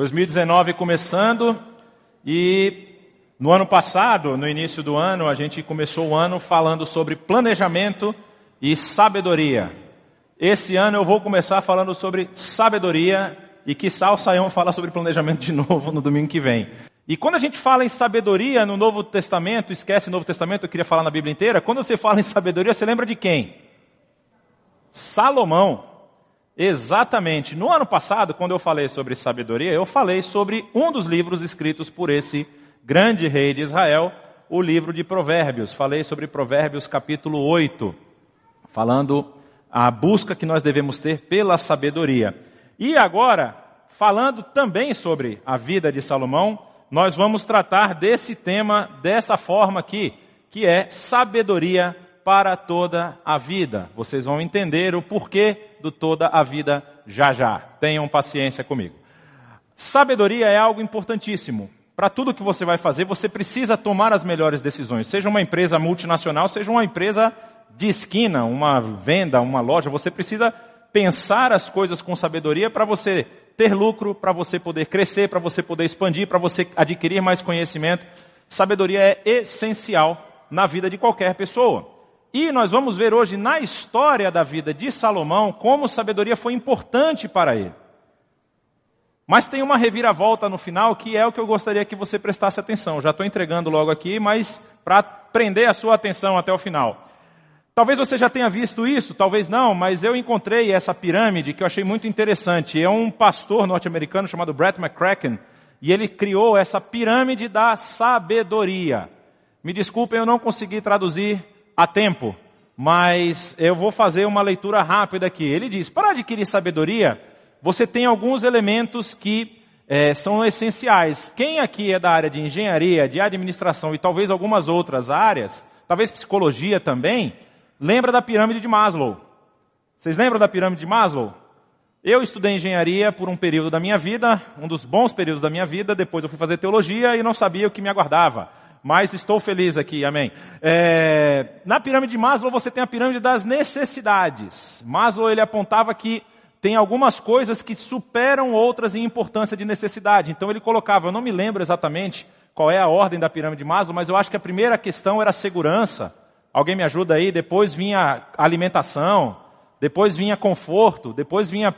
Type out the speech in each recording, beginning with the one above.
2019 começando e no ano passado, no início do ano, a gente começou o ano falando sobre planejamento e sabedoria. Esse ano eu vou começar falando sobre sabedoria e que o Saião falar sobre planejamento de novo no domingo que vem. E quando a gente fala em sabedoria no Novo Testamento, esquece o Novo Testamento, eu queria falar na Bíblia inteira, quando você fala em sabedoria, você lembra de quem? Salomão. Exatamente. No ano passado, quando eu falei sobre sabedoria, eu falei sobre um dos livros escritos por esse grande rei de Israel, o livro de Provérbios. Falei sobre Provérbios capítulo 8, falando a busca que nós devemos ter pela sabedoria. E agora, falando também sobre a vida de Salomão, nós vamos tratar desse tema dessa forma aqui, que é sabedoria para toda a vida. Vocês vão entender o porquê do toda a vida já já. Tenham paciência comigo. Sabedoria é algo importantíssimo. Para tudo que você vai fazer, você precisa tomar as melhores decisões. Seja uma empresa multinacional, seja uma empresa de esquina, uma venda, uma loja, você precisa pensar as coisas com sabedoria para você ter lucro, para você poder crescer, para você poder expandir, para você adquirir mais conhecimento. Sabedoria é essencial na vida de qualquer pessoa. E nós vamos ver hoje na história da vida de Salomão como sabedoria foi importante para ele. Mas tem uma reviravolta no final que é o que eu gostaria que você prestasse atenção. Já estou entregando logo aqui, mas para prender a sua atenção até o final. Talvez você já tenha visto isso, talvez não, mas eu encontrei essa pirâmide que eu achei muito interessante. É um pastor norte-americano chamado Brett McCracken e ele criou essa pirâmide da sabedoria. Me desculpem, eu não consegui traduzir a tempo, mas eu vou fazer uma leitura rápida aqui. Ele diz: para adquirir sabedoria, você tem alguns elementos que é, são essenciais. Quem aqui é da área de engenharia, de administração e talvez algumas outras áreas, talvez psicologia também, lembra da pirâmide de Maslow. Vocês lembram da pirâmide de Maslow? Eu estudei engenharia por um período da minha vida, um dos bons períodos da minha vida, depois eu fui fazer teologia e não sabia o que me aguardava mas estou feliz aqui, amém. É, na pirâmide de Maslow você tem a pirâmide das necessidades. Maslow ele apontava que tem algumas coisas que superam outras em importância de necessidade. Então ele colocava, eu não me lembro exatamente qual é a ordem da pirâmide de Maslow, mas eu acho que a primeira questão era segurança. Alguém me ajuda aí? Depois vinha alimentação, depois vinha conforto, depois vinha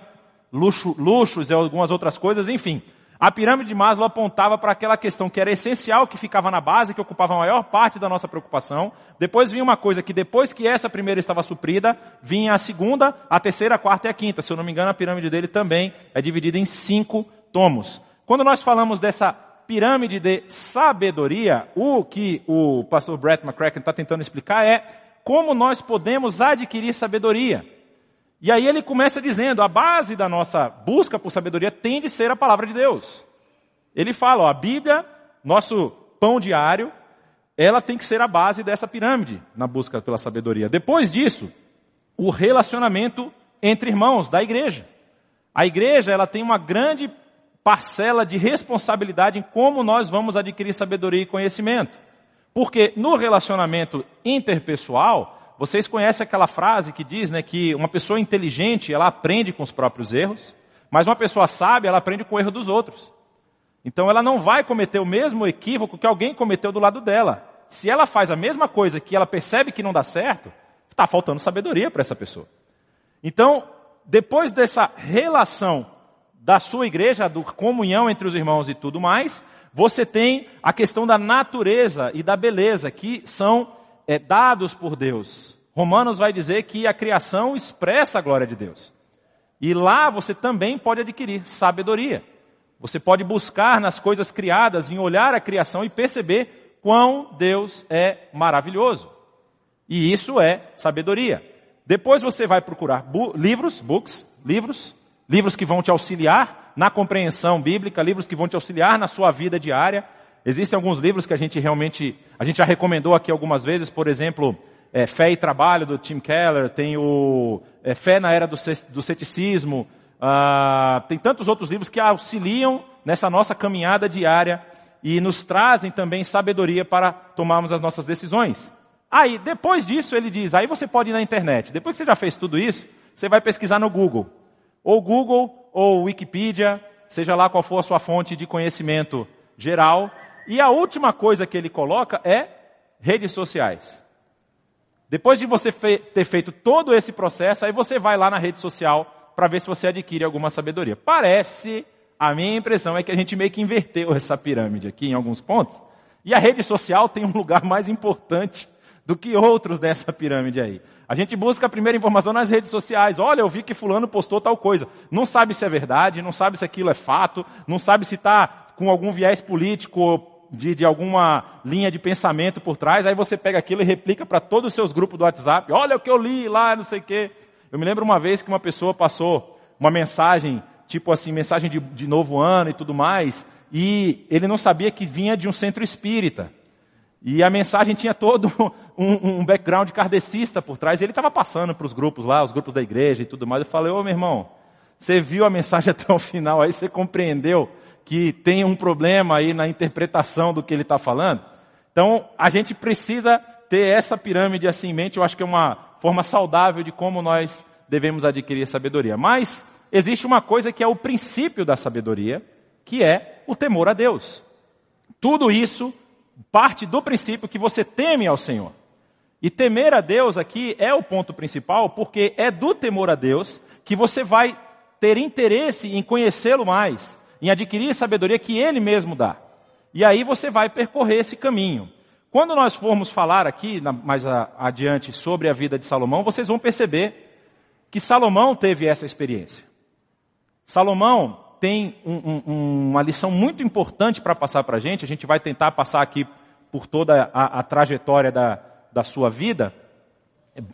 luxo, luxos e algumas outras coisas, enfim. A pirâmide de Maslow apontava para aquela questão que era essencial, que ficava na base, que ocupava a maior parte da nossa preocupação. Depois vinha uma coisa que depois que essa primeira estava suprida, vinha a segunda, a terceira, a quarta e a quinta. Se eu não me engano, a pirâmide dele também é dividida em cinco tomos. Quando nós falamos dessa pirâmide de sabedoria, o que o pastor Brett McCracken está tentando explicar é como nós podemos adquirir sabedoria. E aí ele começa dizendo, a base da nossa busca por sabedoria tem de ser a palavra de Deus. Ele fala, ó, a Bíblia, nosso pão diário, ela tem que ser a base dessa pirâmide na busca pela sabedoria. Depois disso, o relacionamento entre irmãos da igreja. A igreja, ela tem uma grande parcela de responsabilidade em como nós vamos adquirir sabedoria e conhecimento. Porque no relacionamento interpessoal, vocês conhecem aquela frase que diz, né, que uma pessoa inteligente, ela aprende com os próprios erros, mas uma pessoa sábia, ela aprende com o erro dos outros. Então ela não vai cometer o mesmo equívoco que alguém cometeu do lado dela. Se ela faz a mesma coisa que ela percebe que não dá certo, está faltando sabedoria para essa pessoa. Então, depois dessa relação da sua igreja, da comunhão entre os irmãos e tudo mais, você tem a questão da natureza e da beleza, que são é, dados por Deus. Romanos vai dizer que a criação expressa a glória de Deus. E lá você também pode adquirir sabedoria. Você pode buscar nas coisas criadas, em olhar a criação e perceber quão Deus é maravilhoso. E isso é sabedoria. Depois você vai procurar livros, books, livros, livros que vão te auxiliar na compreensão bíblica, livros que vão te auxiliar na sua vida diária. Existem alguns livros que a gente realmente, a gente já recomendou aqui algumas vezes, por exemplo, é, Fé e Trabalho, do Tim Keller, tem o é, Fé na Era do, Ceticismo, ah, tem tantos outros livros que auxiliam nessa nossa caminhada diária e nos trazem também sabedoria para tomarmos as nossas decisões. Aí, depois disso, ele diz, aí você pode ir na internet. Depois que você já fez tudo isso, você vai pesquisar no Google. Ou Google, ou Wikipedia, seja lá qual for a sua fonte de conhecimento geral. E a última coisa que ele coloca é redes sociais. Depois de você fe ter feito todo esse processo, aí você vai lá na rede social para ver se você adquire alguma sabedoria. Parece, a minha impressão é que a gente meio que inverteu essa pirâmide aqui em alguns pontos. E a rede social tem um lugar mais importante do que outros dessa pirâmide aí. A gente busca a primeira informação nas redes sociais. Olha, eu vi que fulano postou tal coisa. Não sabe se é verdade, não sabe se aquilo é fato, não sabe se está com algum viés político de, de, alguma linha de pensamento por trás. Aí você pega aquilo e replica para todos os seus grupos do WhatsApp. Olha o que eu li lá, não sei o quê. Eu me lembro uma vez que uma pessoa passou uma mensagem, tipo assim, mensagem de, de novo ano e tudo mais, e ele não sabia que vinha de um centro espírita. E a mensagem tinha todo um, um background kardecista por trás. E ele estava passando para os grupos lá, os grupos da igreja e tudo mais. Eu falei, ô meu irmão, você viu a mensagem até o final, aí você compreendeu que tem um problema aí na interpretação do que ele está falando? Então, a gente precisa ter essa pirâmide assim em mente. Eu acho que é uma forma saudável de como nós devemos adquirir sabedoria. Mas existe uma coisa que é o princípio da sabedoria, que é o temor a Deus. Tudo isso parte do princípio que você teme ao Senhor. E temer a Deus aqui é o ponto principal, porque é do temor a Deus que você vai ter interesse em conhecê-lo mais, em adquirir sabedoria que ele mesmo dá. E aí você vai percorrer esse caminho. Quando nós formos falar aqui, mais adiante, sobre a vida de Salomão, vocês vão perceber que Salomão teve essa experiência. Salomão tem um, um, uma lição muito importante para passar para a gente. A gente vai tentar passar aqui por toda a, a trajetória da, da sua vida,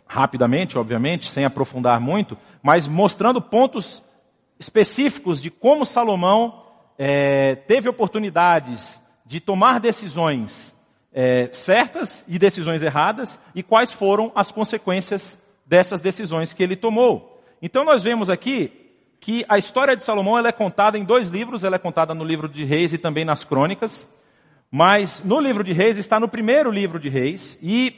rapidamente, obviamente, sem aprofundar muito, mas mostrando pontos específicos de como Salomão é, teve oportunidades de tomar decisões é, certas e decisões erradas e quais foram as consequências dessas decisões que ele tomou. Então nós vemos aqui que a história de Salomão ela é contada em dois livros, ela é contada no livro de Reis e também nas Crônicas, mas no livro de Reis está no primeiro livro de Reis e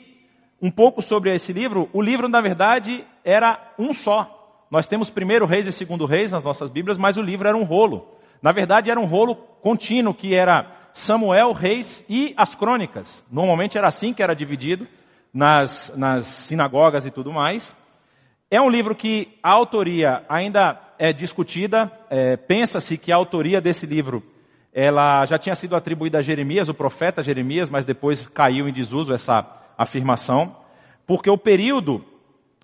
um pouco sobre esse livro, o livro na verdade era um só. Nós temos primeiro Reis e segundo Reis nas nossas Bíblias, mas o livro era um rolo. Na verdade era um rolo contínuo que era Samuel, Reis e as Crônicas. Normalmente era assim que era dividido nas, nas sinagogas e tudo mais. É um livro que a autoria ainda é discutida. É, Pensa-se que a autoria desse livro ela já tinha sido atribuída a Jeremias, o profeta Jeremias, mas depois caiu em desuso essa afirmação, porque o período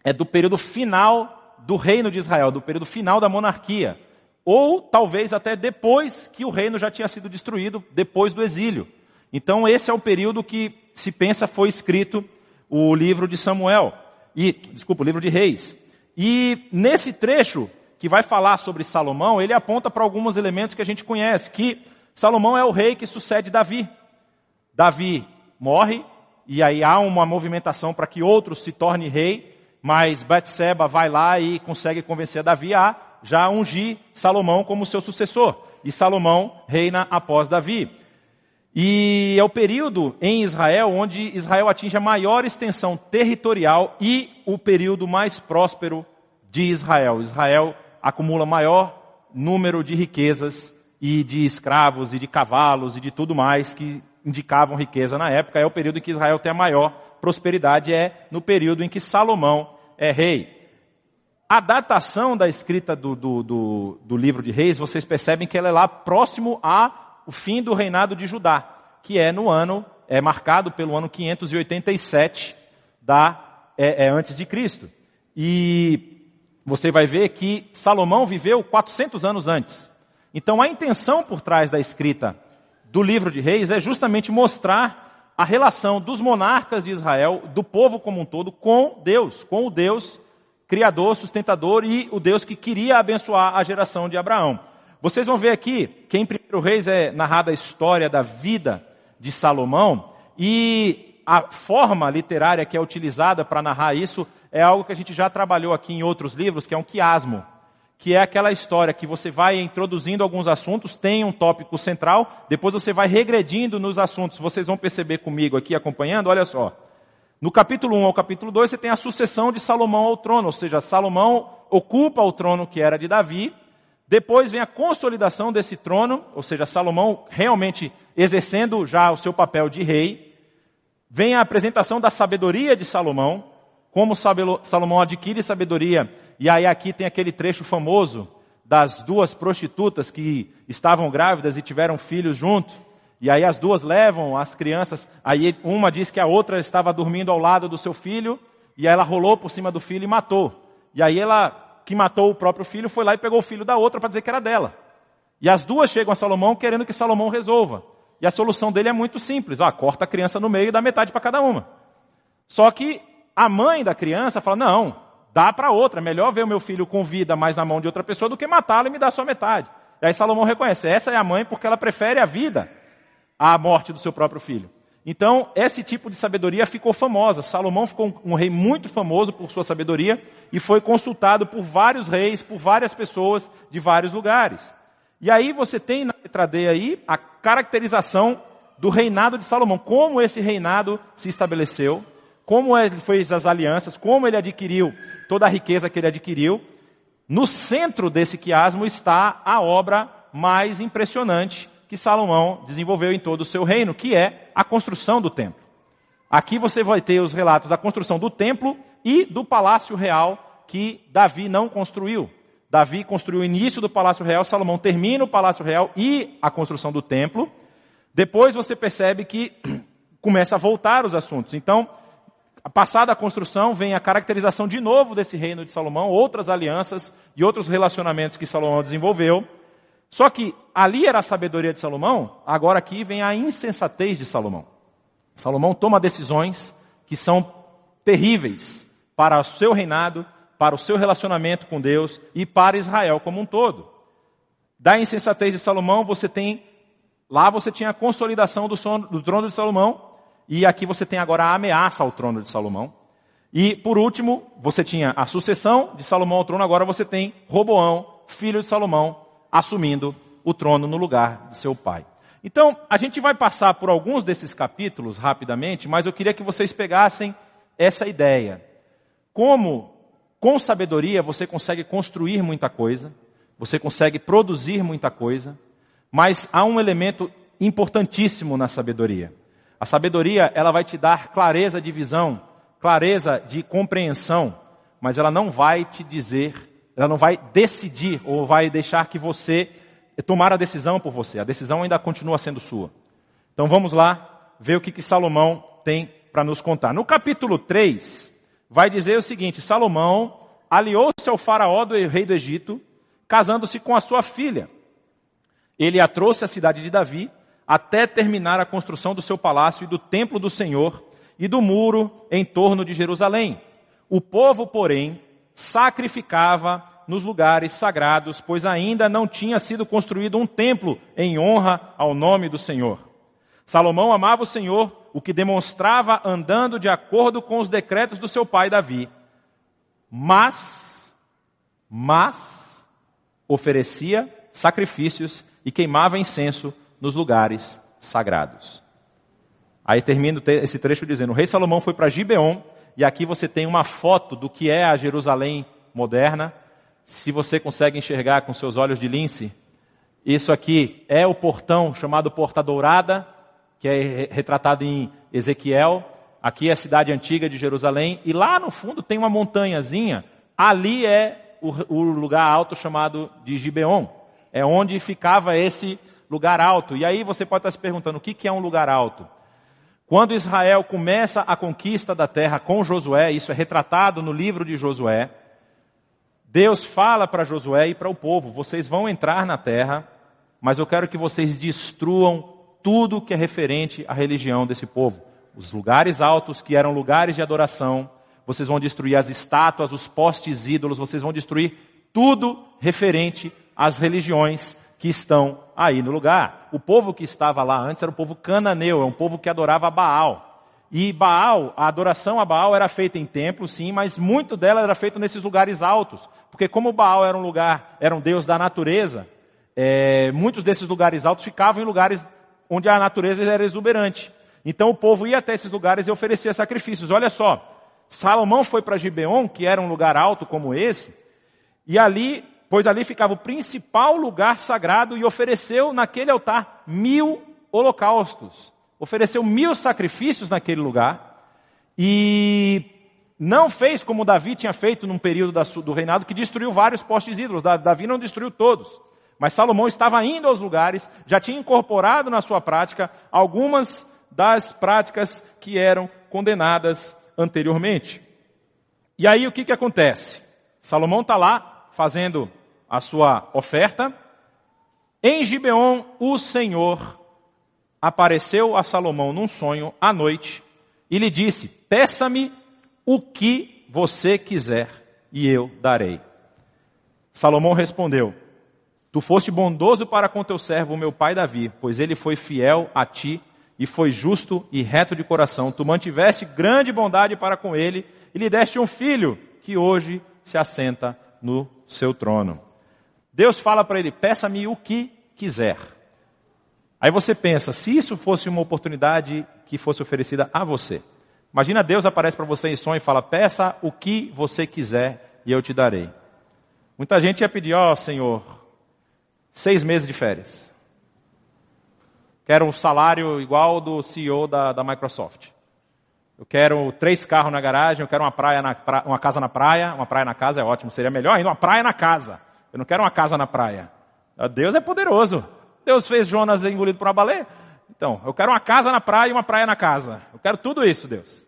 é do período final do reino de Israel, do período final da monarquia, ou talvez até depois que o reino já tinha sido destruído, depois do exílio. Então esse é o período que se pensa foi escrito o livro de Samuel e, desculpa, o livro de Reis. E nesse trecho que vai falar sobre Salomão, ele aponta para alguns elementos que a gente conhece, que Salomão é o rei que sucede Davi. Davi morre, e aí há uma movimentação para que outro se torne rei, mas Betseba vai lá e consegue convencer Davi a já ungir Salomão como seu sucessor. E Salomão reina após Davi. E é o período em Israel onde Israel atinge a maior extensão territorial e o período mais próspero de Israel. Israel acumula maior número de riquezas e de escravos e de cavalos e de tudo mais que indicavam riqueza na época. É o período em que Israel tem a maior prosperidade, é no período em que Salomão é rei. A datação da escrita do, do, do, do livro de reis, vocês percebem que ela é lá próximo a o fim do reinado de Judá, que é no ano, é marcado pelo ano 587 da, é, é antes de Cristo. E você vai ver que Salomão viveu 400 anos antes. Então a intenção por trás da escrita do livro de Reis é justamente mostrar a relação dos monarcas de Israel, do povo como um todo, com Deus, com o Deus criador, sustentador e o Deus que queria abençoar a geração de Abraão. Vocês vão ver aqui que em 1 Reis é narrada a história da vida de Salomão e a forma literária que é utilizada para narrar isso é algo que a gente já trabalhou aqui em outros livros, que é um quiasmo, que é aquela história que você vai introduzindo alguns assuntos, tem um tópico central, depois você vai regredindo nos assuntos. Vocês vão perceber comigo aqui acompanhando, olha só. No capítulo 1 ao capítulo 2 você tem a sucessão de Salomão ao trono, ou seja, Salomão ocupa o trono que era de Davi, Depois vem a consolidação desse trono, ou seja, Salomão realmente exercendo já o seu papel de rei. Vem a apresentação da sabedoria de Salomão, como Salomão adquire sabedoria. E aí aqui tem aquele trecho famoso das duas prostitutas que estavam grávidas e tiveram filhos junto. E aí as duas levam as crianças, aí uma diz que a outra estava dormindo ao lado do seu filho, e ela rolou por cima do filho e matou. E aí ela que matou o próprio filho foi lá e pegou o filho da outra para dizer que era dela. E as duas chegam a Salomão querendo que Salomão resolva. E a solução dele é muito simples: ó, corta a criança no meio e dá metade para cada uma. Só que a mãe da criança fala: não, dá para outra, é melhor ver o meu filho com vida mais na mão de outra pessoa do que matá-lo e me dar só metade. E aí Salomão reconhece: essa é a mãe porque ela prefere a vida à morte do seu próprio filho. Então, esse tipo de sabedoria ficou famosa. Salomão ficou um rei muito famoso por sua sabedoria e foi consultado por vários reis, por várias pessoas de vários lugares. E aí você tem na letra D aí a caracterização do reinado de Salomão, como esse reinado se estabeleceu, como ele fez as alianças, como ele adquiriu toda a riqueza que ele adquiriu. No centro desse quiasmo está a obra mais impressionante que Salomão desenvolveu em todo o seu reino, que é a construção do templo. Aqui você vai ter os relatos da construção do templo e do palácio real que Davi não construiu. Davi construiu o início do palácio real, Salomão termina o palácio real e a construção do templo. Depois você percebe que começa a voltar os assuntos. Então, passada a construção, vem a caracterização de novo desse reino de Salomão, outras alianças e outros relacionamentos que Salomão desenvolveu. Só que ali era a sabedoria de Salomão, agora aqui vem a insensatez de Salomão. Salomão toma decisões que são terríveis para o seu reinado, para o seu relacionamento com Deus e para Israel como um todo. Da insensatez de Salomão, você tem, lá você tinha a consolidação do, sono, do trono de Salomão, e aqui você tem agora a ameaça ao trono de Salomão. E por último, você tinha a sucessão de Salomão ao trono, agora você tem Roboão, filho de Salomão, assumindo o trono no lugar de seu pai. Então, a gente vai passar por alguns desses capítulos rapidamente, mas eu queria que vocês pegassem essa ideia. Como, com sabedoria, você consegue construir muita coisa, você consegue produzir muita coisa, mas há um elemento importantíssimo na sabedoria. A sabedoria, ela vai te dar clareza de visão, clareza de compreensão, mas ela não vai te dizer ela não vai decidir ou vai deixar que você tomar a decisão por você. A decisão ainda continua sendo sua. Então vamos lá ver o que, que Salomão tem para nos contar. No capítulo 3, vai dizer o seguinte: Salomão aliou-se ao faraó do rei do Egito, casando-se com a sua filha. Ele a trouxe à cidade de Davi, até terminar a construção do seu palácio e do templo do Senhor e do muro em torno de Jerusalém. O povo, porém, sacrificava nos lugares sagrados, pois ainda não tinha sido construído um templo em honra ao nome do Senhor. Salomão amava o Senhor, o que demonstrava andando de acordo com os decretos do seu pai Davi. Mas, mas, oferecia sacrifícios e queimava incenso nos lugares sagrados. Aí termina esse trecho dizendo: o rei Salomão foi para Gibeon e aqui você tem uma foto do que é a Jerusalém moderna. Se você consegue enxergar com seus olhos de lince, isso aqui é o portão chamado Porta Dourada, que é retratado em Ezequiel. Aqui é a cidade antiga de Jerusalém. E lá no fundo tem uma montanhazinha. Ali é o, o lugar alto chamado de Gibeon. É onde ficava esse lugar alto. E aí você pode estar se perguntando, o que, é um lugar alto? Quando Israel começa a conquista da terra com Josué, isso é retratado no livro de Josué, Deus fala para Josué e para o povo: vocês vão entrar na terra, mas eu quero que vocês destruam tudo que é referente à religião desse povo. Os lugares altos, que eram lugares de adoração, vocês vão destruir as estátuas, os postes ídolos, vocês vão destruir tudo referente às religiões que estão aí no lugar. O povo que estava lá antes era o povo cananeu, é um povo que adorava Baal. E Baal, a adoração a Baal era feita em templos, sim, mas muito dela era feita nesses lugares altos. Porque como Baal era um lugar, era um deus da natureza, é, muitos desses lugares altos ficavam em lugares onde a natureza era exuberante. Então o povo ia até esses lugares e oferecia sacrifícios. Olha só, Salomão foi para Gibeon, que era um lugar alto como esse, e ali pois ali ficava o principal lugar sagrado e ofereceu naquele altar mil holocaustos. Ofereceu mil sacrifícios naquele lugar e não fez como Davi tinha feito num período do reinado que destruiu vários postes ídolos. Davi não destruiu todos. Mas Salomão estava indo aos lugares, já tinha incorporado na sua prática algumas das práticas que eram condenadas anteriormente. E aí o que, que acontece? Salomão está lá fazendo a sua oferta. Em Gibeon, o Senhor apareceu a Salomão num sonho à noite e lhe disse: Peça-me o que você quiser e eu darei. Salomão respondeu: Tu foste bondoso para com teu servo, meu pai Davi, pois ele foi fiel a ti e foi justo e reto de coração. Tu mantiveste grande bondade para com ele e lhe deste um filho que hoje se assenta no seu trono. Deus fala para ele: peça-me o que quiser. Aí você pensa, se isso fosse uma oportunidade que fosse oferecida a você. Imagina Deus aparece para você em sonho e fala: peça o que você quiser e eu te darei. Muita gente ia pedir, ó oh, Senhor, seis meses de férias. Quero um salário igual do CEO da, da Microsoft. Eu quero três carros na garagem, eu quero uma, praia na, uma casa na praia, uma praia na casa é ótimo, seria melhor ainda uma praia na casa. Eu não quero uma casa na praia. Deus é poderoso. Deus fez Jonas engolido por uma baleia. Então, eu quero uma casa na praia e uma praia na casa. Eu quero tudo isso, Deus.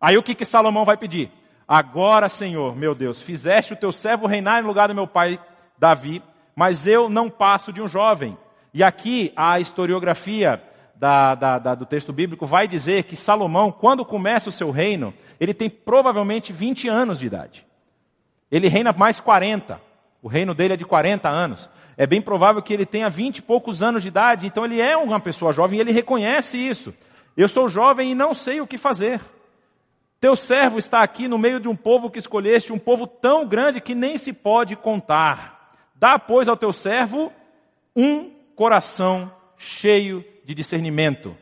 Aí o que, que Salomão vai pedir? Agora, Senhor, meu Deus, fizeste o teu servo reinar no lugar do meu pai Davi, mas eu não passo de um jovem. E aqui a historiografia da, da, da, do texto bíblico vai dizer que Salomão, quando começa o seu reino, ele tem provavelmente 20 anos de idade. Ele reina mais 40. O reino dele é de 40 anos. É bem provável que ele tenha 20 e poucos anos de idade, então ele é uma pessoa jovem e ele reconhece isso. Eu sou jovem e não sei o que fazer. Teu servo está aqui no meio de um povo que escolheste, um povo tão grande que nem se pode contar. Dá, pois, ao teu servo um coração cheio de discernimento,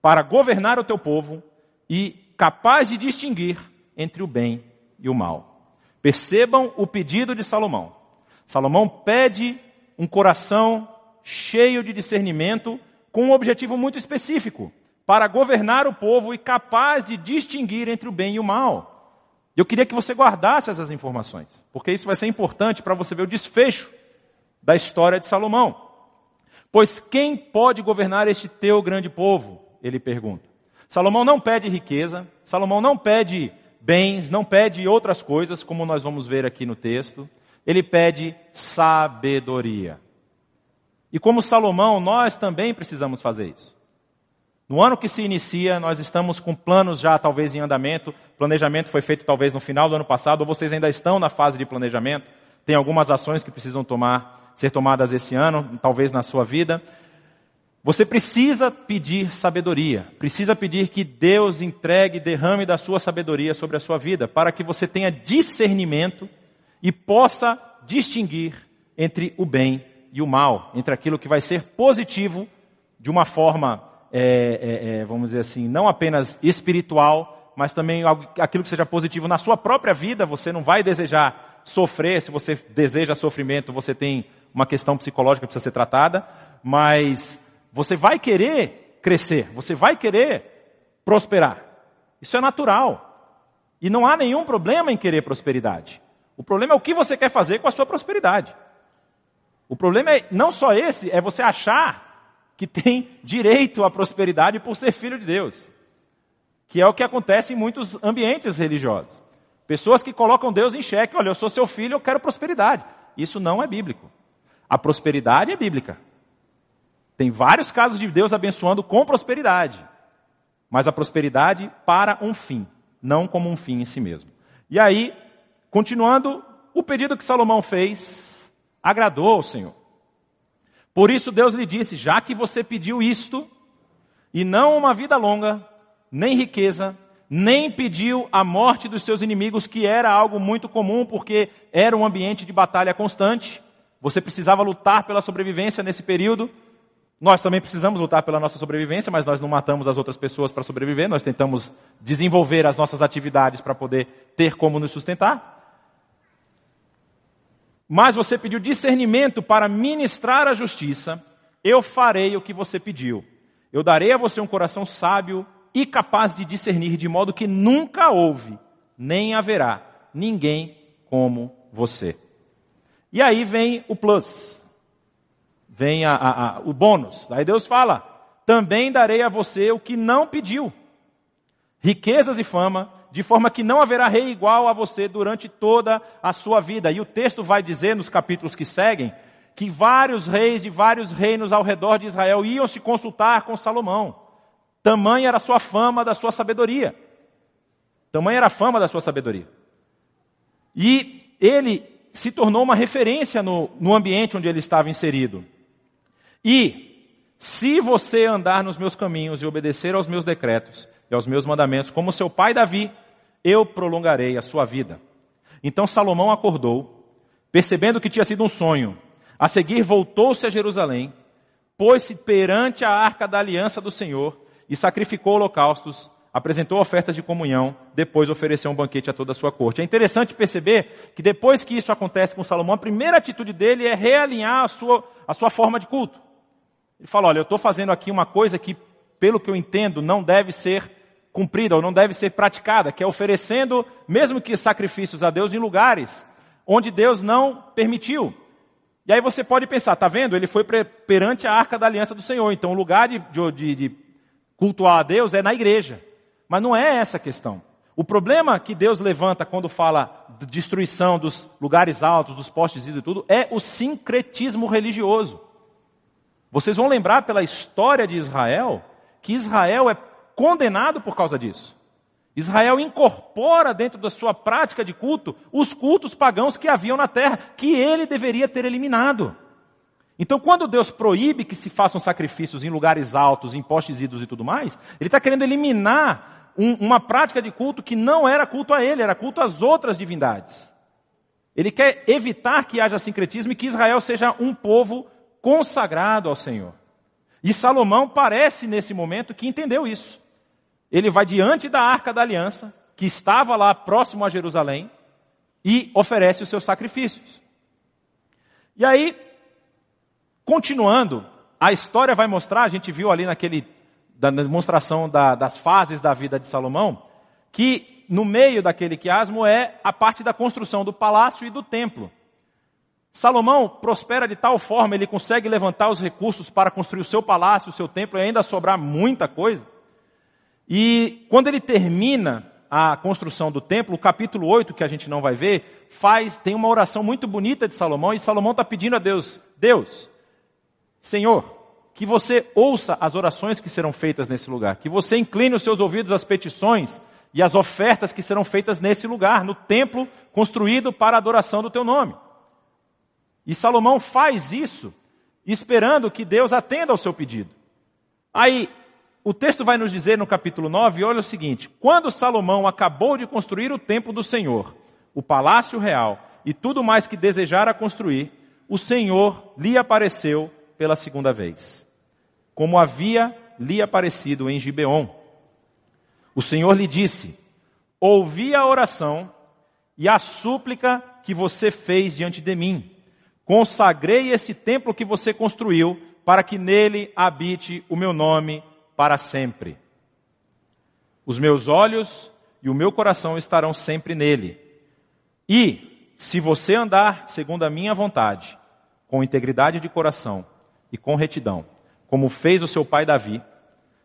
para governar o teu povo e capaz de distinguir entre o bem e o mal. Percebam o pedido de Salomão. Salomão pede um coração cheio de discernimento com um objetivo muito específico para governar o povo e capaz de distinguir entre o bem e o mal. Eu queria que você guardasse essas informações, porque isso vai ser importante para você ver o desfecho da história de Salomão. Pois quem pode governar este teu grande povo? Ele pergunta. Salomão não pede riqueza, Salomão não pede bens, não pede outras coisas, como nós vamos ver aqui no texto. Ele pede sabedoria. E como Salomão, nós também precisamos fazer isso. No ano que se inicia, nós estamos com planos já talvez em andamento. Planejamento foi feito talvez no final do ano passado, ou vocês ainda estão na fase de planejamento. Tem algumas ações que precisam tomar, ser tomadas esse ano, talvez na sua vida. Você precisa pedir sabedoria, precisa pedir que Deus entregue, derrame da sua sabedoria sobre a sua vida, para que você tenha discernimento e possa distinguir entre o bem e o mal, entre aquilo que vai ser positivo de uma forma é, é, é, vamos dizer assim, não apenas espiritual, mas também aquilo que seja positivo na sua própria vida. Você não vai desejar sofrer, se você deseja sofrimento, você tem uma questão psicológica que precisa ser tratada, mas você vai querer crescer, você vai querer prosperar. Isso é natural. E não há nenhum problema em querer prosperidade. O problema é o que você quer fazer com a sua prosperidade. O problema é não só esse, é você achar que tem direito à prosperidade por ser filho de Deus. Que é o que acontece em muitos ambientes religiosos. Pessoas que colocam Deus em xeque, olha, eu sou seu filho, eu quero prosperidade. Isso não é bíblico. A prosperidade é bíblica. Tem vários casos de Deus abençoando com prosperidade. Mas a prosperidade para um fim, não como um fim em si mesmo. E aí, continuando, o pedido que Salomão fez agradou ao Senhor. Por isso Deus lhe disse: já que você pediu isto, e não uma vida longa, nem riqueza, nem pediu a morte dos seus inimigos, que era algo muito comum, porque era um ambiente de batalha constante. Você precisava lutar pela sobrevivência nesse período. Nós também precisamos lutar pela nossa sobrevivência, mas nós não matamos as outras pessoas para sobreviver, nós tentamos desenvolver as nossas atividades para poder ter como nos sustentar. Mas você pediu discernimento para ministrar a justiça, eu farei o que você pediu. Eu darei a você um coração sábio e capaz de discernir, de modo que nunca houve, nem haverá ninguém como você. E aí vem o plus, vem a, a, a, o bônus. Aí Deus fala: também darei a você o que não pediu, riquezas e fama, de forma que não haverá rei igual a você durante toda a sua vida. E o texto vai dizer nos capítulos que seguem que vários reis de vários reinos ao redor de Israel iam se consultar com Salomão. Tamanha era a sua fama da sua sabedoria. Tamanha era a fama da sua sabedoria. E ele se tornou uma referência no, no ambiente onde ele estava inserido. E, se você andar nos meus caminhos e obedecer aos meus decretos e aos meus mandamentos, como seu pai Davi, eu prolongarei a sua vida. Então Salomão acordou, percebendo que tinha sido um sonho. A seguir voltou-se a Jerusalém, pôs-se perante a arca da aliança do Senhor e sacrificou holocaustos, apresentou ofertas de comunhão, depois ofereceu um banquete a toda a sua corte. É interessante perceber que depois que isso acontece com Salomão, a primeira atitude dele é realinhar a sua, a sua forma de culto. Ele fala, olha, eu estou fazendo aqui uma coisa que, pelo que eu entendo, não deve ser cumprida ou não deve ser praticada, que é oferecendo, mesmo que sacrifícios a Deus em lugares onde Deus não permitiu. E aí você pode pensar, tá vendo? Ele foi perante a arca da aliança do Senhor. Então o lugar de, de, de cultuar a Deus é na igreja. Mas não é essa a questão. O problema que Deus levanta quando fala de destruição dos lugares altos, dos postes e tudo, é o sincretismo religioso. Vocês vão lembrar pela história de Israel que Israel é condenado por causa disso. Israel incorpora dentro da sua prática de culto os cultos pagãos que haviam na terra, que ele deveria ter eliminado. Então, quando Deus proíbe que se façam sacrifícios em lugares altos, em postes ídolos e tudo mais, Ele está querendo eliminar um, uma prática de culto que não era culto a Ele, era culto às outras divindades. Ele quer evitar que haja sincretismo e que Israel seja um povo consagrado ao Senhor. E Salomão parece, nesse momento, que entendeu isso ele vai diante da arca da aliança, que estava lá próximo a Jerusalém, e oferece os seus sacrifícios. E aí, continuando, a história vai mostrar, a gente viu ali naquele, da demonstração da, das fases da vida de Salomão, que no meio daquele quiasmo é a parte da construção do palácio e do templo. Salomão prospera de tal forma, ele consegue levantar os recursos para construir o seu palácio, o seu templo e ainda sobrar muita coisa, e quando ele termina a construção do templo, o capítulo 8, que a gente não vai ver, faz, tem uma oração muito bonita de Salomão, e Salomão está pedindo a Deus, Deus, Senhor, que você ouça as orações que serão feitas nesse lugar, que você incline os seus ouvidos às petições e às ofertas que serão feitas nesse lugar, no templo construído para a adoração do teu nome. E Salomão faz isso, esperando que Deus atenda ao seu pedido. Aí, o texto vai nos dizer no capítulo 9, olha o seguinte: quando Salomão acabou de construir o templo do Senhor, o palácio real e tudo mais que desejara construir, o Senhor lhe apareceu pela segunda vez, como havia lhe aparecido em Gibeon. O Senhor lhe disse: Ouvi a oração e a súplica que você fez diante de mim. Consagrei esse templo que você construiu para que nele habite o meu nome para sempre. Os meus olhos e o meu coração estarão sempre nele. E, se você andar segundo a minha vontade, com integridade de coração e com retidão, como fez o seu pai Davi,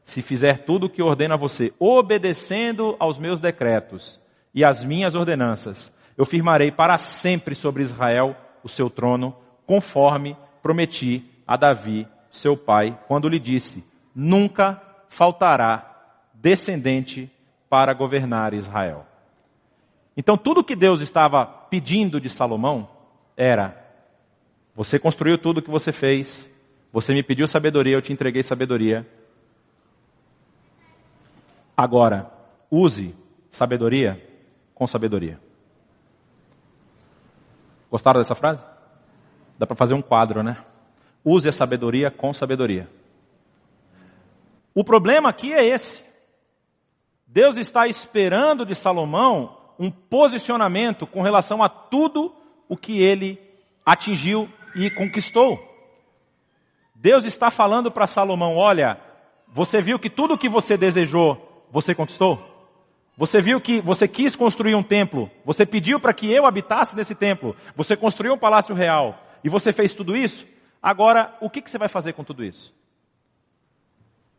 se fizer tudo o que ordena a você, obedecendo aos meus decretos e às minhas ordenanças, eu firmarei para sempre sobre Israel o seu trono, conforme prometi a Davi, seu pai, quando lhe disse: nunca faltará descendente para governar Israel. Então, tudo que Deus estava pedindo de Salomão era: você construiu tudo o que você fez, você me pediu sabedoria, eu te entreguei sabedoria. Agora, use sabedoria com sabedoria. Gostaram dessa frase? Dá para fazer um quadro, né? Use a sabedoria com sabedoria. O problema aqui é esse. Deus está esperando de Salomão um posicionamento com relação a tudo o que ele atingiu e conquistou. Deus está falando para Salomão: olha, você viu que tudo o que você desejou, você conquistou? Você viu que você quis construir um templo, você pediu para que eu habitasse nesse templo, você construiu um palácio real e você fez tudo isso? Agora, o que, que você vai fazer com tudo isso?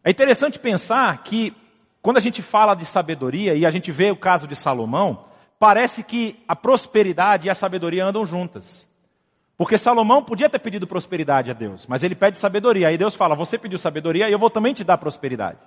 É interessante pensar que quando a gente fala de sabedoria e a gente vê o caso de Salomão, parece que a prosperidade e a sabedoria andam juntas. Porque Salomão podia ter pedido prosperidade a Deus, mas ele pede sabedoria. Aí Deus fala: Você pediu sabedoria e eu vou também te dar prosperidade.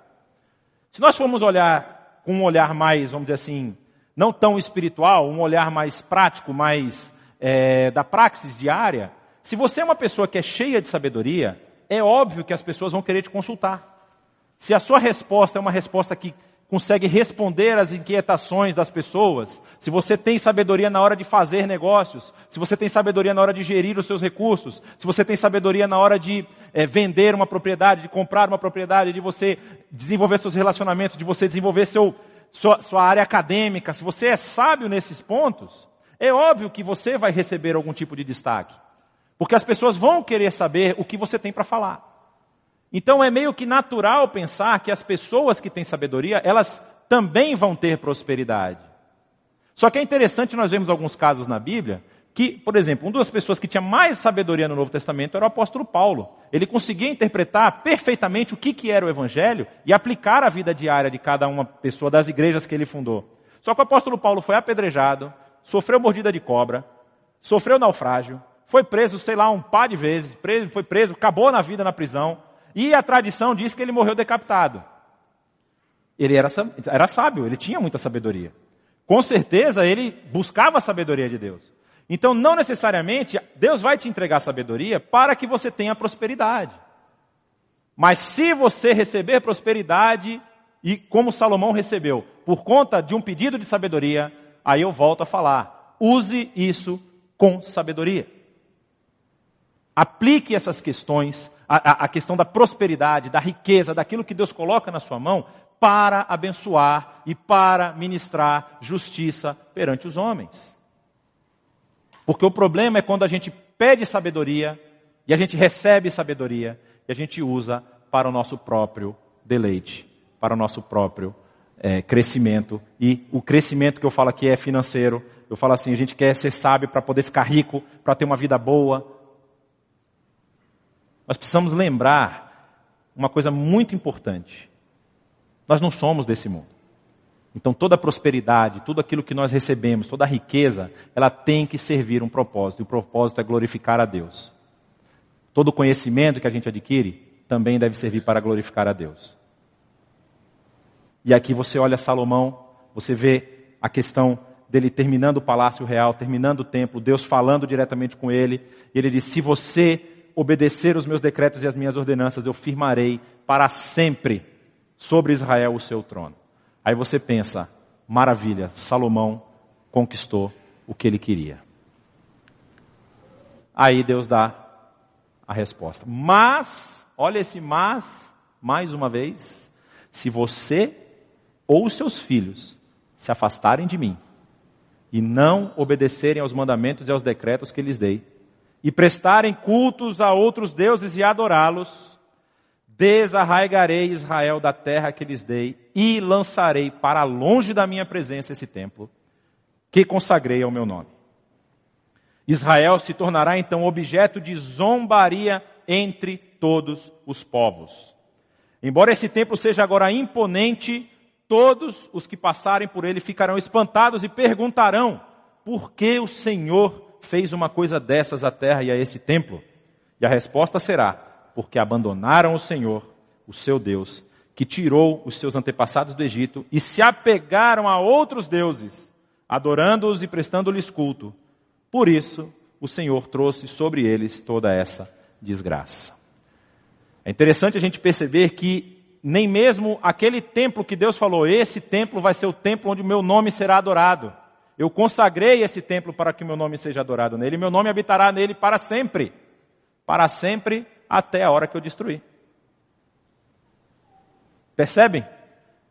Se nós formos olhar com um olhar mais, vamos dizer assim, não tão espiritual, um olhar mais prático, mais é, da praxis diária, se você é uma pessoa que é cheia de sabedoria, é óbvio que as pessoas vão querer te consultar. Se a sua resposta é uma resposta que consegue responder às inquietações das pessoas, se você tem sabedoria na hora de fazer negócios, se você tem sabedoria na hora de gerir os seus recursos, se você tem sabedoria na hora de é, vender uma propriedade, de comprar uma propriedade, de você desenvolver seus relacionamentos, de você desenvolver seu, sua, sua área acadêmica, se você é sábio nesses pontos, é óbvio que você vai receber algum tipo de destaque. Porque as pessoas vão querer saber o que você tem para falar. Então é meio que natural pensar que as pessoas que têm sabedoria, elas também vão ter prosperidade. Só que é interessante, nós vemos alguns casos na Bíblia, que, por exemplo, uma das pessoas que tinha mais sabedoria no Novo Testamento era o apóstolo Paulo. Ele conseguia interpretar perfeitamente o que, que era o Evangelho e aplicar a vida diária de cada uma pessoa das igrejas que ele fundou. Só que o apóstolo Paulo foi apedrejado, sofreu mordida de cobra, sofreu naufrágio, foi preso, sei lá, um par de vezes, foi preso, acabou na vida na prisão, e a tradição diz que ele morreu decapitado. Ele era, era sábio, ele tinha muita sabedoria. Com certeza ele buscava a sabedoria de Deus. Então, não necessariamente Deus vai te entregar sabedoria para que você tenha prosperidade. Mas se você receber prosperidade, e como Salomão recebeu, por conta de um pedido de sabedoria, aí eu volto a falar: use isso com sabedoria. Aplique essas questões a, a questão da prosperidade, da riqueza, daquilo que Deus coloca na sua mão, para abençoar e para ministrar justiça perante os homens. Porque o problema é quando a gente pede sabedoria e a gente recebe sabedoria e a gente usa para o nosso próprio deleite, para o nosso próprio é, crescimento. E o crescimento que eu falo aqui é financeiro. Eu falo assim, a gente quer ser sábio para poder ficar rico, para ter uma vida boa, nós precisamos lembrar uma coisa muito importante. Nós não somos desse mundo. Então toda a prosperidade, tudo aquilo que nós recebemos, toda a riqueza, ela tem que servir um propósito. E o propósito é glorificar a Deus. Todo o conhecimento que a gente adquire também deve servir para glorificar a Deus. E aqui você olha Salomão, você vê a questão dele terminando o palácio real, terminando o templo, Deus falando diretamente com ele, e ele diz: Se você obedecer os meus decretos e as minhas ordenanças, eu firmarei para sempre sobre Israel o seu trono. Aí você pensa, maravilha, Salomão conquistou o que ele queria. Aí Deus dá a resposta. Mas, olha esse mas, mais uma vez, se você ou seus filhos se afastarem de mim e não obedecerem aos mandamentos e aos decretos que lhes dei, e prestarem cultos a outros deuses e adorá-los, desarraigarei Israel da terra que lhes dei e lançarei para longe da minha presença esse templo que consagrei ao meu nome. Israel se tornará então objeto de zombaria entre todos os povos. Embora esse templo seja agora imponente, todos os que passarem por ele ficarão espantados e perguntarão: por que o Senhor fez uma coisa dessas à terra e a esse templo? E a resposta será: porque abandonaram o Senhor, o seu Deus, que tirou os seus antepassados do Egito e se apegaram a outros deuses, adorando-os e prestando-lhes culto. Por isso, o Senhor trouxe sobre eles toda essa desgraça. É interessante a gente perceber que nem mesmo aquele templo que Deus falou, esse templo vai ser o templo onde o meu nome será adorado. Eu consagrei esse templo para que meu nome seja adorado nele, e meu nome habitará nele para sempre. Para sempre, até a hora que eu destruir. Percebem?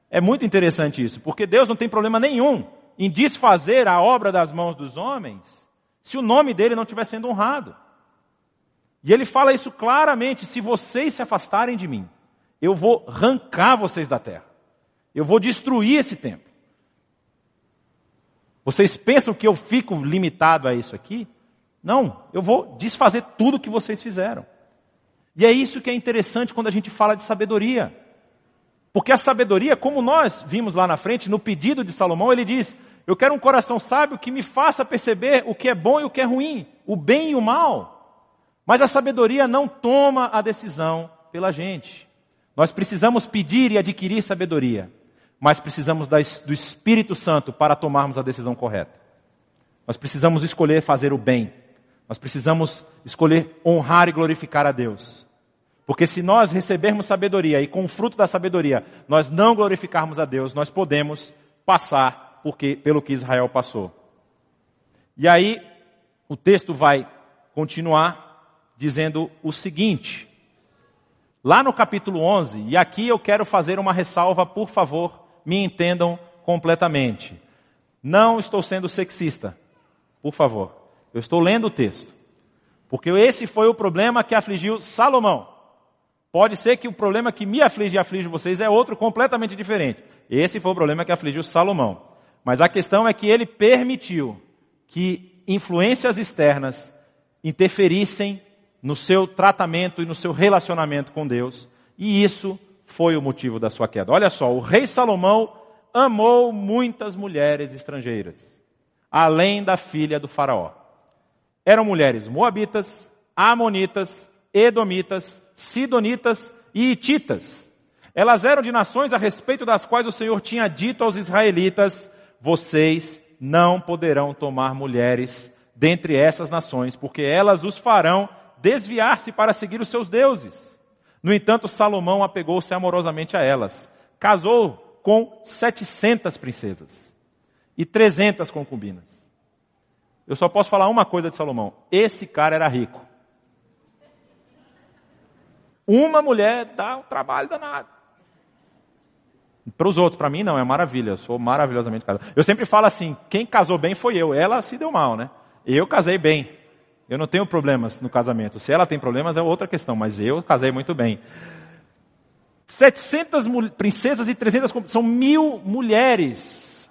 É muito interessante isso, porque Deus não tem problema nenhum em desfazer a obra das mãos dos homens, se o nome dele não estiver sendo honrado. E ele fala isso claramente: se vocês se afastarem de mim, eu vou arrancar vocês da terra. Eu vou destruir esse templo. Vocês pensam que eu fico limitado a isso aqui? Não, eu vou desfazer tudo que vocês fizeram. E é isso que é interessante quando a gente fala de sabedoria. Porque a sabedoria, como nós vimos lá na frente, no pedido de Salomão, ele diz: Eu quero um coração sábio que me faça perceber o que é bom e o que é ruim, o bem e o mal. Mas a sabedoria não toma a decisão pela gente. Nós precisamos pedir e adquirir sabedoria, mas precisamos do Espírito Santo para tomarmos a decisão correta. Nós precisamos escolher fazer o bem. Nós precisamos escolher honrar e glorificar a Deus. Porque se nós recebermos sabedoria e com o fruto da sabedoria nós não glorificarmos a Deus, nós podemos passar porque, pelo que Israel passou. E aí, o texto vai continuar dizendo o seguinte, lá no capítulo 11, e aqui eu quero fazer uma ressalva, por favor, me entendam completamente. Não estou sendo sexista, por favor. Eu estou lendo o texto. Porque esse foi o problema que afligiu Salomão. Pode ser que o problema que me aflige e aflige vocês é outro completamente diferente. Esse foi o problema que afligiu Salomão. Mas a questão é que ele permitiu que influências externas interferissem no seu tratamento e no seu relacionamento com Deus, e isso foi o motivo da sua queda. Olha só, o rei Salomão amou muitas mulheres estrangeiras, além da filha do faraó. Eram mulheres moabitas, amonitas, edomitas, sidonitas e hititas. Elas eram de nações a respeito das quais o Senhor tinha dito aos israelitas: vocês não poderão tomar mulheres dentre essas nações, porque elas os farão desviar-se para seguir os seus deuses. No entanto, Salomão apegou-se amorosamente a elas. Casou com 700 princesas e 300 concubinas. Eu só posso falar uma coisa de Salomão: esse cara era rico. Uma mulher dá um trabalho danado. Para os outros, para mim não, é maravilha, eu sou maravilhosamente casado. Eu sempre falo assim: quem casou bem foi eu, ela se deu mal, né? Eu casei bem. Eu não tenho problemas no casamento. Se ela tem problemas é outra questão, mas eu casei muito bem. 700 princesas e 300 são mil mulheres.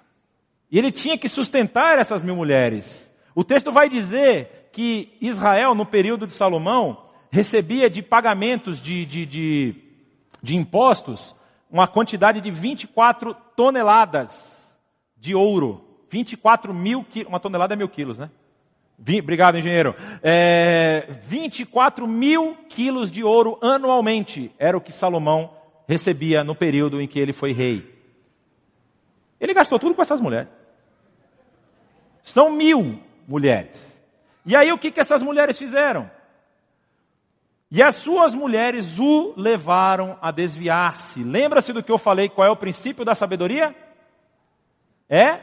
E ele tinha que sustentar essas mil mulheres. O texto vai dizer que Israel, no período de Salomão, recebia de pagamentos de, de, de, de impostos uma quantidade de 24 toneladas de ouro. 24 mil quilos. Uma tonelada é mil quilos, né? Obrigado, engenheiro. É, 24 mil quilos de ouro anualmente era o que Salomão recebia no período em que ele foi rei. Ele gastou tudo com essas mulheres. São mil mulheres. E aí o que, que essas mulheres fizeram? E as suas mulheres o levaram a desviar-se. Lembra-se do que eu falei? Qual é o princípio da sabedoria? É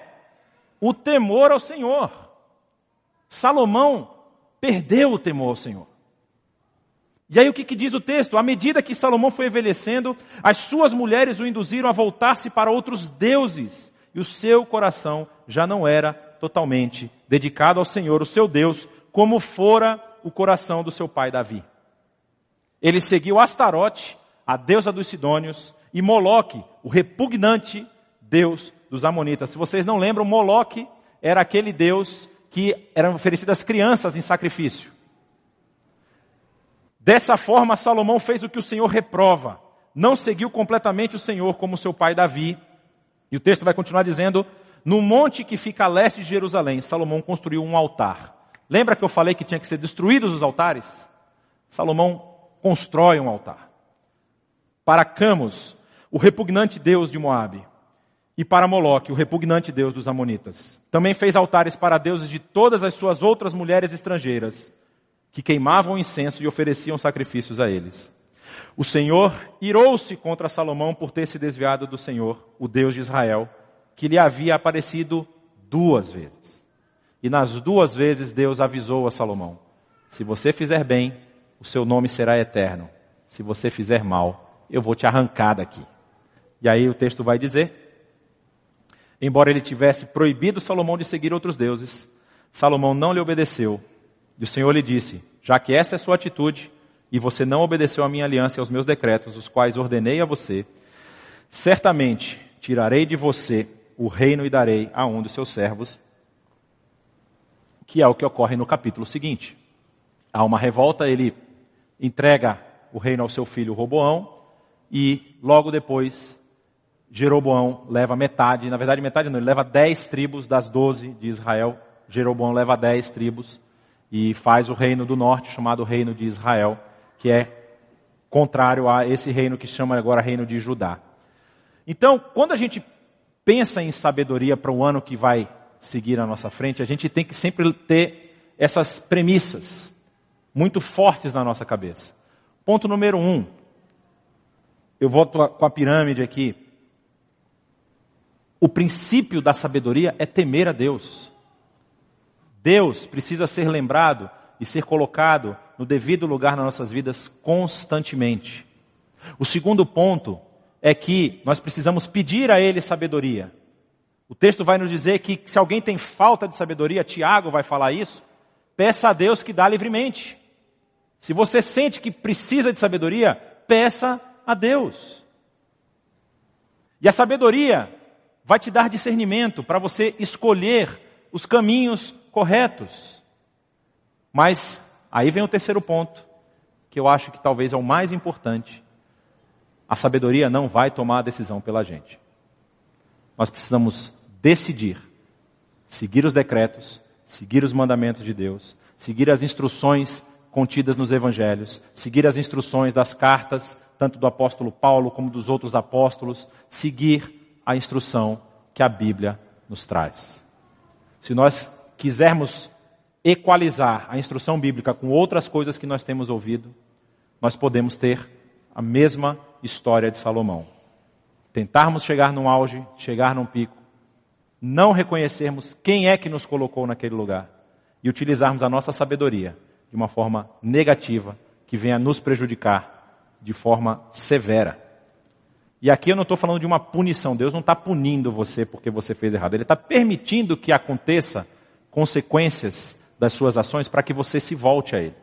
o temor ao Senhor. Salomão perdeu o temor ao Senhor. E aí o que, que, diz o texto? À medida que Salomão foi envelhecendo, as suas mulheres o induziram a voltar-se para outros deuses, e o seu coração já não era totalmente dedicado ao Senhor, o seu Deus, como fora o coração do seu pai Davi. Ele seguiu Astarote, a deusa dos Sidônios, e Moloque, o repugnante deus dos Amonitas. Se vocês não lembram, Moloque era aquele deus que eram oferecidas crianças em sacrifício. Dessa forma, Salomão fez o que o Senhor reprova. Não seguiu completamente o Senhor como seu pai Davi. E o texto vai continuar dizendo: No monte que fica a leste de Jerusalém, Salomão construiu um altar. Lembra que eu falei que tinha que ser destruídos os altares? Salomão constrói um altar. Para Camus, o repugnante deus de Moabe e para Moloque, o repugnante deus dos Amonitas. Também fez altares para deuses de todas as suas outras mulheres estrangeiras, que queimavam incenso e ofereciam sacrifícios a eles. O Senhor irou-se contra Salomão por ter se desviado do Senhor, o Deus de Israel, que lhe havia aparecido duas vezes. E nas duas vezes Deus avisou a Salomão: se você fizer bem, o seu nome será eterno. Se você fizer mal, eu vou te arrancar daqui. E aí o texto vai dizer: Embora ele tivesse proibido Salomão de seguir outros deuses, Salomão não lhe obedeceu. E o Senhor lhe disse: Já que esta é sua atitude, e você não obedeceu à minha aliança e aos meus decretos, os quais ordenei a você, certamente tirarei de você o reino e darei a um dos seus servos, que é o que ocorre no capítulo seguinte. Há uma revolta, ele entrega o reino ao seu filho Roboão, e logo depois Jeroboão leva metade, na verdade metade não, ele leva dez tribos das doze de Israel. Jeroboão leva dez tribos e faz o reino do norte, chamado reino de Israel, que é contrário a esse reino que chama agora reino de Judá. Então, quando a gente pensa em sabedoria para o ano que vai seguir à nossa frente, a gente tem que sempre ter essas premissas muito fortes na nossa cabeça. Ponto número um. Eu volto com a pirâmide aqui. O princípio da sabedoria é temer a Deus. Deus precisa ser lembrado e ser colocado no devido lugar nas nossas vidas constantemente. O segundo ponto é que nós precisamos pedir a Ele sabedoria. O texto vai nos dizer que se alguém tem falta de sabedoria, Tiago vai falar isso, peça a Deus que dá livremente. Se você sente que precisa de sabedoria, peça a Deus. E a sabedoria vai te dar discernimento para você escolher os caminhos corretos. Mas aí vem o terceiro ponto, que eu acho que talvez é o mais importante. A sabedoria não vai tomar a decisão pela gente. Nós precisamos decidir seguir os decretos, seguir os mandamentos de Deus, seguir as instruções contidas nos evangelhos, seguir as instruções das cartas, tanto do apóstolo Paulo como dos outros apóstolos, seguir a instrução que a Bíblia nos traz. Se nós quisermos equalizar a instrução bíblica com outras coisas que nós temos ouvido, nós podemos ter a mesma história de Salomão. Tentarmos chegar num auge, chegar num pico, não reconhecermos quem é que nos colocou naquele lugar e utilizarmos a nossa sabedoria de uma forma negativa que venha nos prejudicar de forma severa. E aqui eu não estou falando de uma punição. Deus não está punindo você porque você fez errado. Ele está permitindo que aconteça consequências das suas ações para que você se volte a Ele.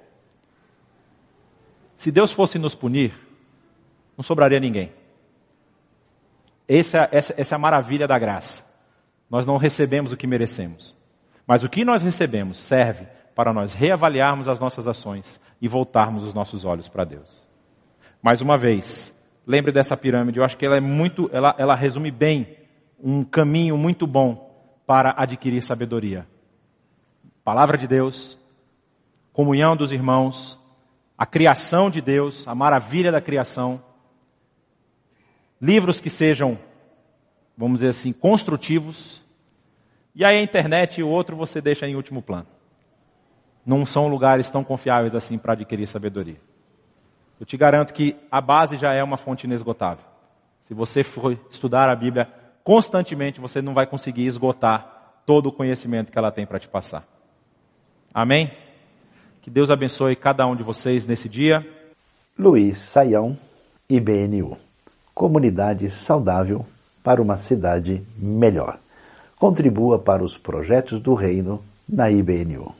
Se Deus fosse nos punir, não sobraria ninguém. Essa, essa, essa é a maravilha da graça. Nós não recebemos o que merecemos. Mas o que nós recebemos serve para nós reavaliarmos as nossas ações e voltarmos os nossos olhos para Deus. Mais uma vez, lembre dessa pirâmide, eu acho que ela é muito, ela, ela resume bem um caminho muito bom para adquirir sabedoria palavra de Deus, comunhão dos irmãos, a criação de Deus, a maravilha da criação, livros que sejam, vamos dizer assim, construtivos, e aí a internet e o outro você deixa em último plano. Não são lugares tão confiáveis assim para adquirir sabedoria. Eu te garanto que a base já é uma fonte inesgotável. Se você for estudar a Bíblia constantemente, você não vai conseguir esgotar todo o conhecimento que ela tem para te passar. Amém? Que Deus abençoe cada um de vocês nesse dia. Luiz Saião, IBNU. Comunidade saudável para uma cidade melhor. Contribua para os projetos do reino na IBNU.